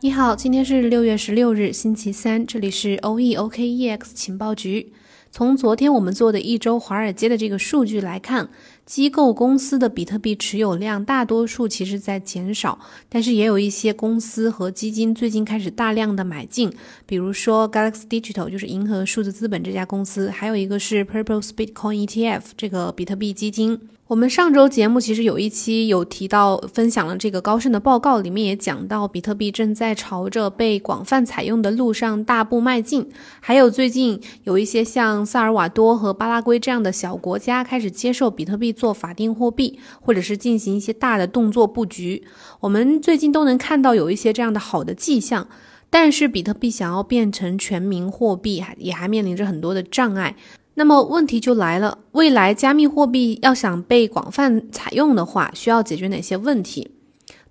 你好，今天是六月十六日，星期三，这里是 O E O K E X 情报局。从昨天我们做的一周华尔街的这个数据来看，机构公司的比特币持有量大多数其实在减少，但是也有一些公司和基金最近开始大量的买进，比如说 Galaxy Digital 就是银河数字资本这家公司，还有一个是 Purple Bitcoin ETF 这个比特币基金。我们上周节目其实有一期有提到，分享了这个高盛的报告，里面也讲到比特币正在朝着被广泛采用的路上大步迈进。还有最近有一些像萨尔瓦多和巴拉圭这样的小国家开始接受比特币做法定货币，或者是进行一些大的动作布局。我们最近都能看到有一些这样的好的迹象，但是比特币想要变成全民货币，还也还面临着很多的障碍。那么问题就来了，未来加密货币要想被广泛采用的话，需要解决哪些问题？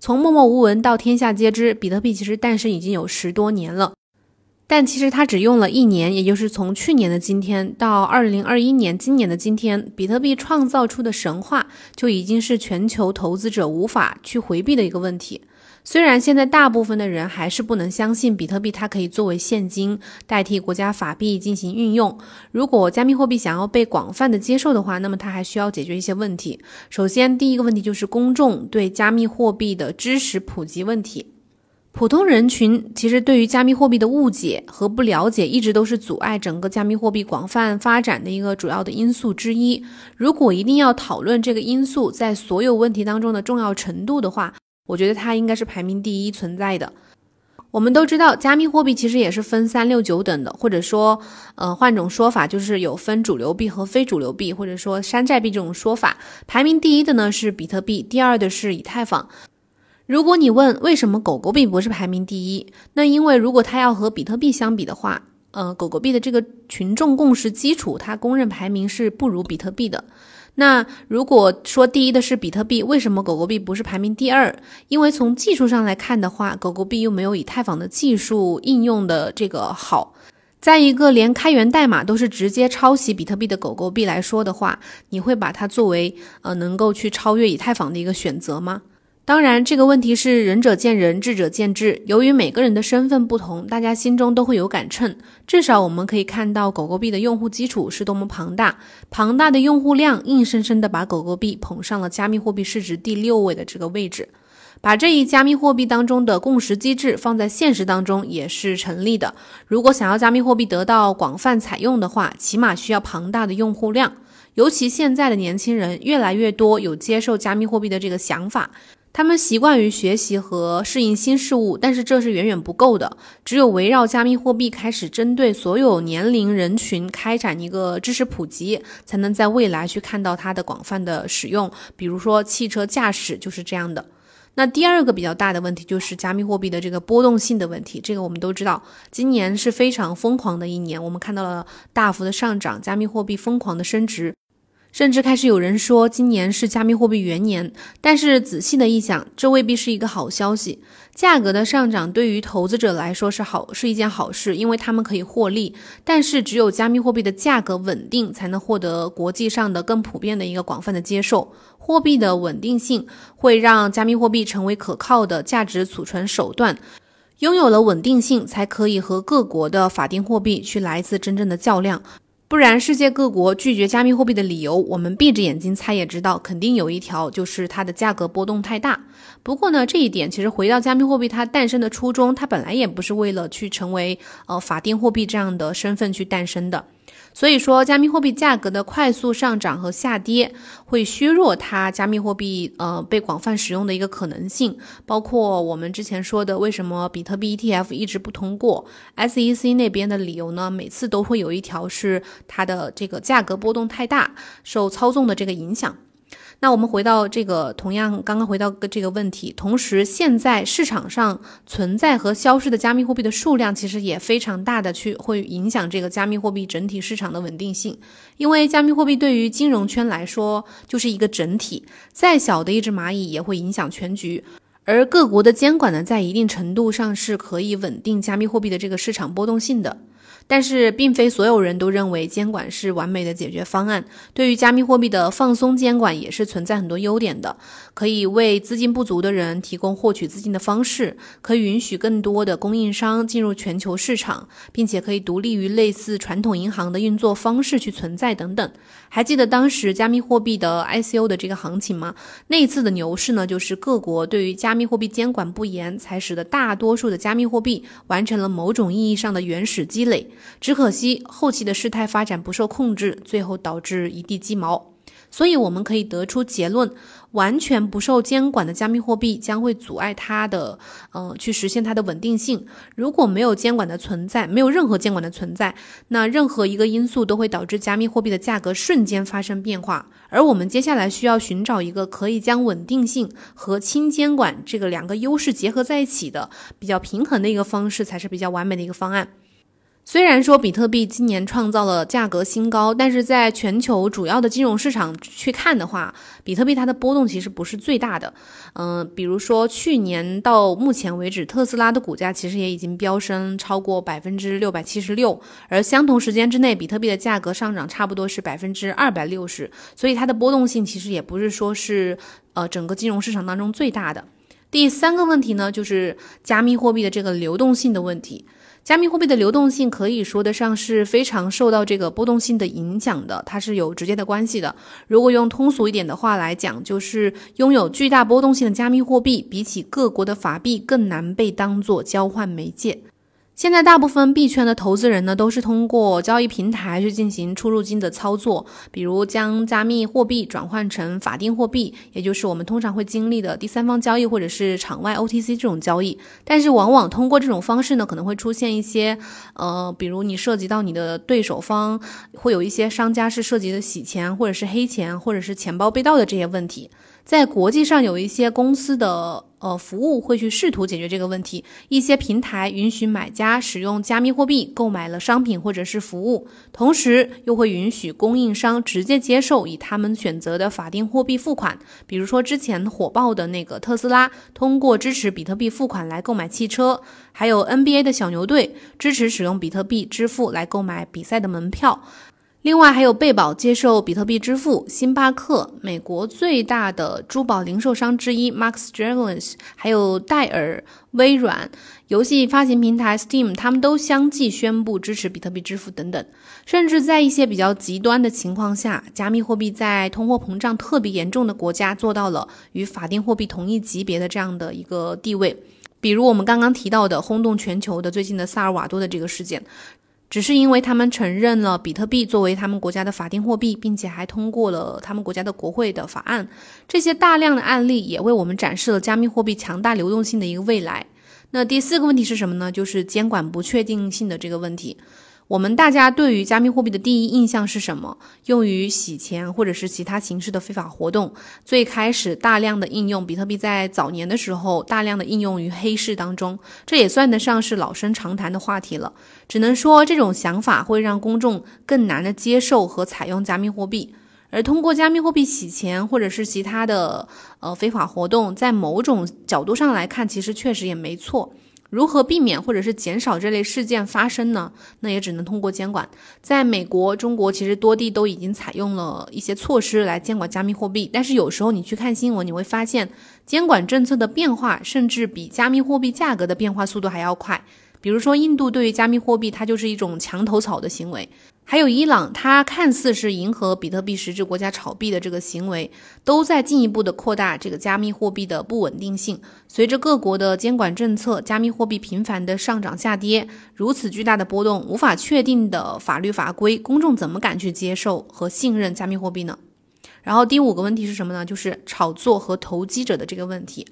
从默默无闻到天下皆知，比特币其实诞生已经有十多年了，但其实它只用了一年，也就是从去年的今天到二零二一年今年的今天，比特币创造出的神话就已经是全球投资者无法去回避的一个问题。虽然现在大部分的人还是不能相信比特币，它可以作为现金代替国家法币进行运用。如果加密货币想要被广泛的接受的话，那么它还需要解决一些问题。首先，第一个问题就是公众对加密货币的知识普及问题。普通人群其实对于加密货币的误解和不了解，一直都是阻碍整个加密货币广泛发展的一个主要的因素之一。如果一定要讨论这个因素在所有问题当中的重要程度的话，我觉得它应该是排名第一存在的。我们都知道，加密货币其实也是分三六九等的，或者说，呃，换种说法就是有分主流币和非主流币，或者说山寨币这种说法。排名第一的呢是比特币，第二的是以太坊。如果你问为什么狗狗币不是排名第一，那因为如果它要和比特币相比的话，呃，狗狗币的这个群众共识基础，它公认排名是不如比特币的。那如果说第一的是比特币，为什么狗狗币不是排名第二？因为从技术上来看的话，狗狗币又没有以太坊的技术应用的这个好。在一个连开源代码都是直接抄袭比特币的狗狗币来说的话，你会把它作为呃能够去超越以太坊的一个选择吗？当然，这个问题是仁者见仁，智者见智。由于每个人的身份不同，大家心中都会有杆秤。至少我们可以看到，狗狗币的用户基础是多么庞大，庞大的用户量硬生生的把狗狗币捧上了加密货币市值第六位的这个位置。把这一加密货币当中的共识机制放在现实当中也是成立的。如果想要加密货币得到广泛采用的话，起码需要庞大的用户量。尤其现在的年轻人越来越多有接受加密货币的这个想法。他们习惯于学习和适应新事物，但是这是远远不够的。只有围绕加密货币开始针对所有年龄人群开展一个知识普及，才能在未来去看到它的广泛的使用。比如说汽车驾驶就是这样的。那第二个比较大的问题就是加密货币的这个波动性的问题。这个我们都知道，今年是非常疯狂的一年，我们看到了大幅的上涨，加密货币疯狂的升值。甚至开始有人说今年是加密货币元年，但是仔细的一想，这未必是一个好消息。价格的上涨对于投资者来说是好，是一件好事，因为他们可以获利。但是只有加密货币的价格稳定，才能获得国际上的更普遍的一个广泛的接受。货币的稳定性会让加密货币成为可靠的价值储存手段。拥有了稳定性，才可以和各国的法定货币去来一次真正的较量。不然，世界各国拒绝加密货币的理由，我们闭着眼睛猜也知道，肯定有一条就是它的价格波动太大。不过呢，这一点其实回到加密货币它诞生的初衷，它本来也不是为了去成为呃法定货币这样的身份去诞生的。所以说，加密货币价格的快速上涨和下跌会削弱它加密货币呃被广泛使用的一个可能性。包括我们之前说的，为什么比特币 ETF 一直不通过？SEC 那边的理由呢？每次都会有一条是它的这个价格波动太大，受操纵的这个影响。那我们回到这个，同样刚刚回到这个问题，同时现在市场上存在和消失的加密货币的数量，其实也非常大的去会影响这个加密货币整体市场的稳定性。因为加密货币对于金融圈来说就是一个整体，再小的一只蚂蚁也会影响全局。而各国的监管呢，在一定程度上是可以稳定加密货币的这个市场波动性的。但是并非所有人都认为监管是完美的解决方案。对于加密货币的放松监管也是存在很多优点的，可以为资金不足的人提供获取资金的方式，可以允许更多的供应商进入全球市场，并且可以独立于类似传统银行的运作方式去存在等等。还记得当时加密货币的 ICO 的这个行情吗？那一次的牛市呢，就是各国对于加密货币监管不严，才使得大多数的加密货币完成了某种意义上的原始积累。只可惜后期的事态发展不受控制，最后导致一地鸡毛。所以我们可以得出结论：完全不受监管的加密货币将会阻碍它的，呃，去实现它的稳定性。如果没有监管的存在，没有任何监管的存在，那任何一个因素都会导致加密货币的价格瞬间发生变化。而我们接下来需要寻找一个可以将稳定性和轻监管这个两个优势结合在一起的比较平衡的一个方式，才是比较完美的一个方案。虽然说比特币今年创造了价格新高，但是在全球主要的金融市场去看的话，比特币它的波动其实不是最大的。嗯，比如说去年到目前为止，特斯拉的股价其实也已经飙升超过百分之六百七十六，而相同时间之内，比特币的价格上涨差不多是百分之二百六十，所以它的波动性其实也不是说是呃整个金融市场当中最大的。第三个问题呢，就是加密货币的这个流动性的问题。加密货币的流动性可以说得上是非常受到这个波动性的影响的，它是有直接的关系的。如果用通俗一点的话来讲，就是拥有巨大波动性的加密货币，比起各国的法币更难被当做交换媒介。现在大部分币圈的投资人呢，都是通过交易平台去进行出入金的操作，比如将加密货币转换成法定货币，也就是我们通常会经历的第三方交易或者是场外 OTC 这种交易。但是往往通过这种方式呢，可能会出现一些，呃，比如你涉及到你的对手方，会有一些商家是涉及的洗钱或者是黑钱或者是钱包被盗的这些问题。在国际上有一些公司的呃服务会去试图解决这个问题，一些平台允许买家使用加密货币购买了商品或者是服务，同时又会允许供应商直接接受以他们选择的法定货币付款。比如说之前火爆的那个特斯拉，通过支持比特币付款来购买汽车，还有 NBA 的小牛队支持使用比特币支付来购买比赛的门票。另外还有贝宝接受比特币支付，星巴克，美国最大的珠宝零售商之一 Max Jewelers，还有戴尔、微软、游戏发行平台 Steam，他们都相继宣布支持比特币支付等等。甚至在一些比较极端的情况下，加密货币在通货膨胀特别严重的国家做到了与法定货币同一级别的这样的一个地位。比如我们刚刚提到的轰动全球的最近的萨尔瓦多的这个事件。只是因为他们承认了比特币作为他们国家的法定货币，并且还通过了他们国家的国会的法案，这些大量的案例也为我们展示了加密货币强大流动性的一个未来。那第四个问题是什么呢？就是监管不确定性的这个问题。我们大家对于加密货币的第一印象是什么？用于洗钱或者是其他形式的非法活动。最开始大量的应用比特币，在早年的时候大量的应用于黑市当中，这也算得上是老生常谈的话题了。只能说这种想法会让公众更难的接受和采用加密货币，而通过加密货币洗钱或者是其他的呃非法活动，在某种角度上来看，其实确实也没错。如何避免或者是减少这类事件发生呢？那也只能通过监管。在美国、中国，其实多地都已经采用了一些措施来监管加密货币。但是有时候你去看新闻，你会发现监管政策的变化甚至比加密货币价格的变化速度还要快。比如说，印度对于加密货币，它就是一种墙头草的行为。还有伊朗，它看似是迎合比特币实质国家炒币的这个行为，都在进一步的扩大这个加密货币的不稳定性。随着各国的监管政策，加密货币频繁的上涨下跌，如此巨大的波动，无法确定的法律法规，公众怎么敢去接受和信任加密货币呢？然后第五个问题是什么呢？就是炒作和投机者的这个问题。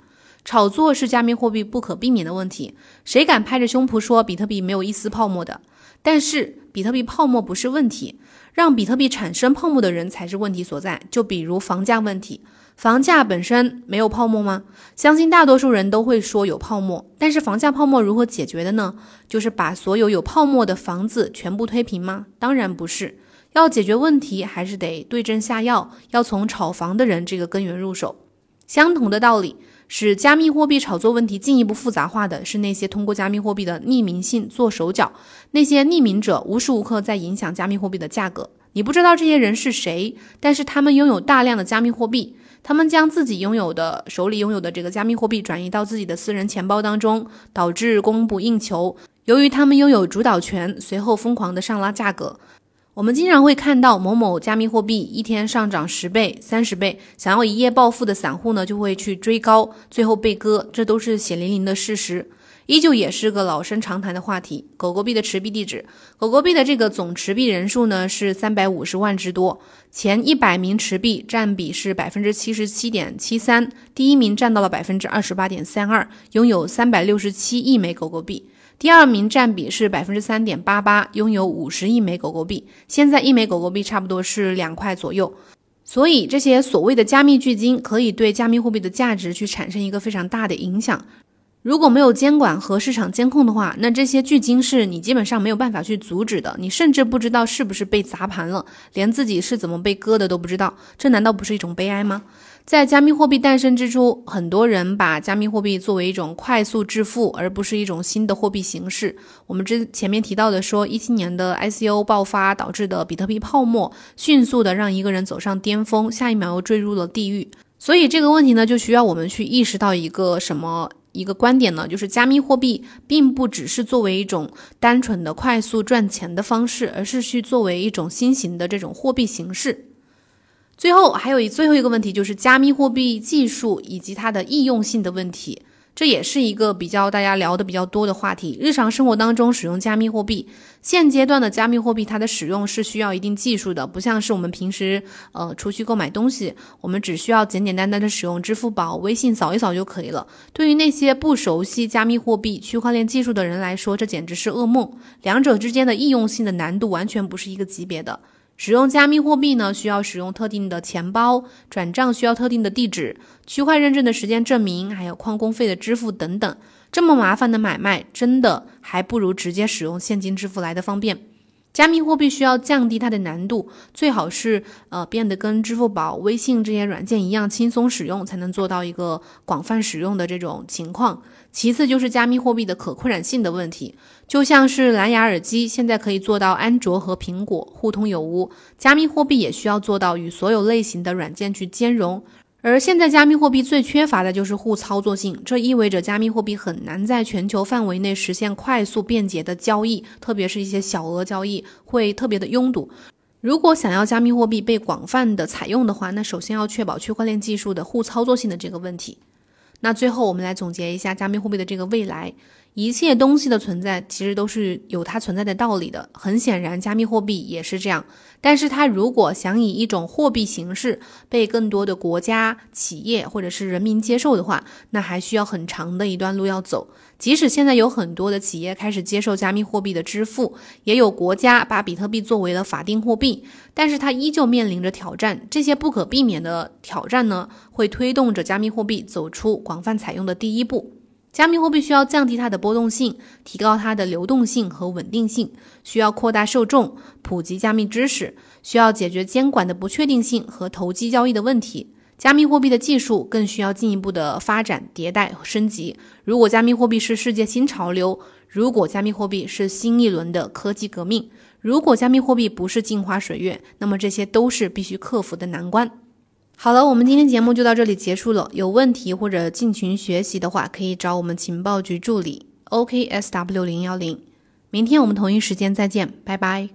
炒作是加密货币不可避免的问题，谁敢拍着胸脯说比特币没有一丝泡沫的？但是比特币泡沫不是问题，让比特币产生泡沫的人才是问题所在。就比如房价问题，房价本身没有泡沫吗？相信大多数人都会说有泡沫。但是房价泡沫如何解决的呢？就是把所有有泡沫的房子全部推平吗？当然不是。要解决问题，还是得对症下药，要从炒房的人这个根源入手。相同的道理。使加密货币炒作问题进一步复杂化的是那些通过加密货币的匿名性做手脚，那些匿名者无时无刻在影响加密货币的价格。你不知道这些人是谁，但是他们拥有大量的加密货币，他们将自己拥有的手里拥有的这个加密货币转移到自己的私人钱包当中，导致供不应求。由于他们拥有主导权，随后疯狂的上拉价格。我们经常会看到某某加密货币一天上涨十倍、三十倍，想要一夜暴富的散户呢，就会去追高，最后被割，这都是血淋淋的事实。依旧也是个老生常谈的话题。狗狗币的持币地址，狗狗币的这个总持币人数呢是三百五十万之多，前一百名持币占比是百分之七十七点七三，第一名占到了百分之二十八点三二，拥有三百六十七亿枚狗狗币。第二名占比是百分之三点八八，拥有五十亿枚狗狗币。现在一枚狗狗币差不多是两块左右，所以这些所谓的加密巨鲸可以对加密货币的价值去产生一个非常大的影响。如果没有监管和市场监控的话，那这些巨鲸是你基本上没有办法去阻止的，你甚至不知道是不是被砸盘了，连自己是怎么被割的都不知道，这难道不是一种悲哀吗？在加密货币诞生之初，很多人把加密货币作为一种快速致富，而不是一种新的货币形式。我们之前面提到的说，一七年的 ICO 爆发导致的比特币泡沫，迅速的让一个人走上巅峰，下一秒又坠入了地狱。所以这个问题呢，就需要我们去意识到一个什么一个观点呢？就是加密货币并不只是作为一种单纯的快速赚钱的方式，而是去作为一种新型的这种货币形式。最后还有一最后一个问题，就是加密货币技术以及它的易用性的问题，这也是一个比较大家聊的比较多的话题。日常生活当中使用加密货币，现阶段的加密货币它的使用是需要一定技术的，不像是我们平时呃出去购买东西，我们只需要简简单单的使用支付宝、微信扫一扫就可以了。对于那些不熟悉加密货币、区块链技术的人来说，这简直是噩梦。两者之间的易用性的难度完全不是一个级别的。使用加密货币呢，需要使用特定的钱包，转账需要特定的地址，区块认证的时间证明，还有矿工费的支付等等，这么麻烦的买卖，真的还不如直接使用现金支付来的方便。加密货币需要降低它的难度，最好是呃变得跟支付宝、微信这些软件一样轻松使用，才能做到一个广泛使用的这种情况。其次就是加密货币的可扩展性的问题，就像是蓝牙耳机现在可以做到安卓和苹果互通有无，加密货币也需要做到与所有类型的软件去兼容。而现在加密货币最缺乏的就是互操作性，这意味着加密货币很难在全球范围内实现快速便捷的交易，特别是一些小额交易会特别的拥堵。如果想要加密货币被广泛的采用的话，那首先要确保区块链技术的互操作性的这个问题。那最后我们来总结一下加密货币的这个未来。一切东西的存在其实都是有它存在的道理的，很显然，加密货币也是这样。但是，它如果想以一种货币形式被更多的国家、企业或者是人民接受的话，那还需要很长的一段路要走。即使现在有很多的企业开始接受加密货币的支付，也有国家把比特币作为了法定货币，但是它依旧面临着挑战。这些不可避免的挑战呢，会推动着加密货币走出广泛采用的第一步。加密货币需要降低它的波动性，提高它的流动性和稳定性，需要扩大受众，普及加密知识，需要解决监管的不确定性和投机交易的问题。加密货币的技术更需要进一步的发展、迭代和升级。如果加密货币是世界新潮流，如果加密货币是新一轮的科技革命，如果加密货币不是镜花水月，那么这些都是必须克服的难关。好了，我们今天节目就到这里结束了。有问题或者进群学习的话，可以找我们情报局助理 OKSW 零幺零。明天我们同一时间再见，拜拜。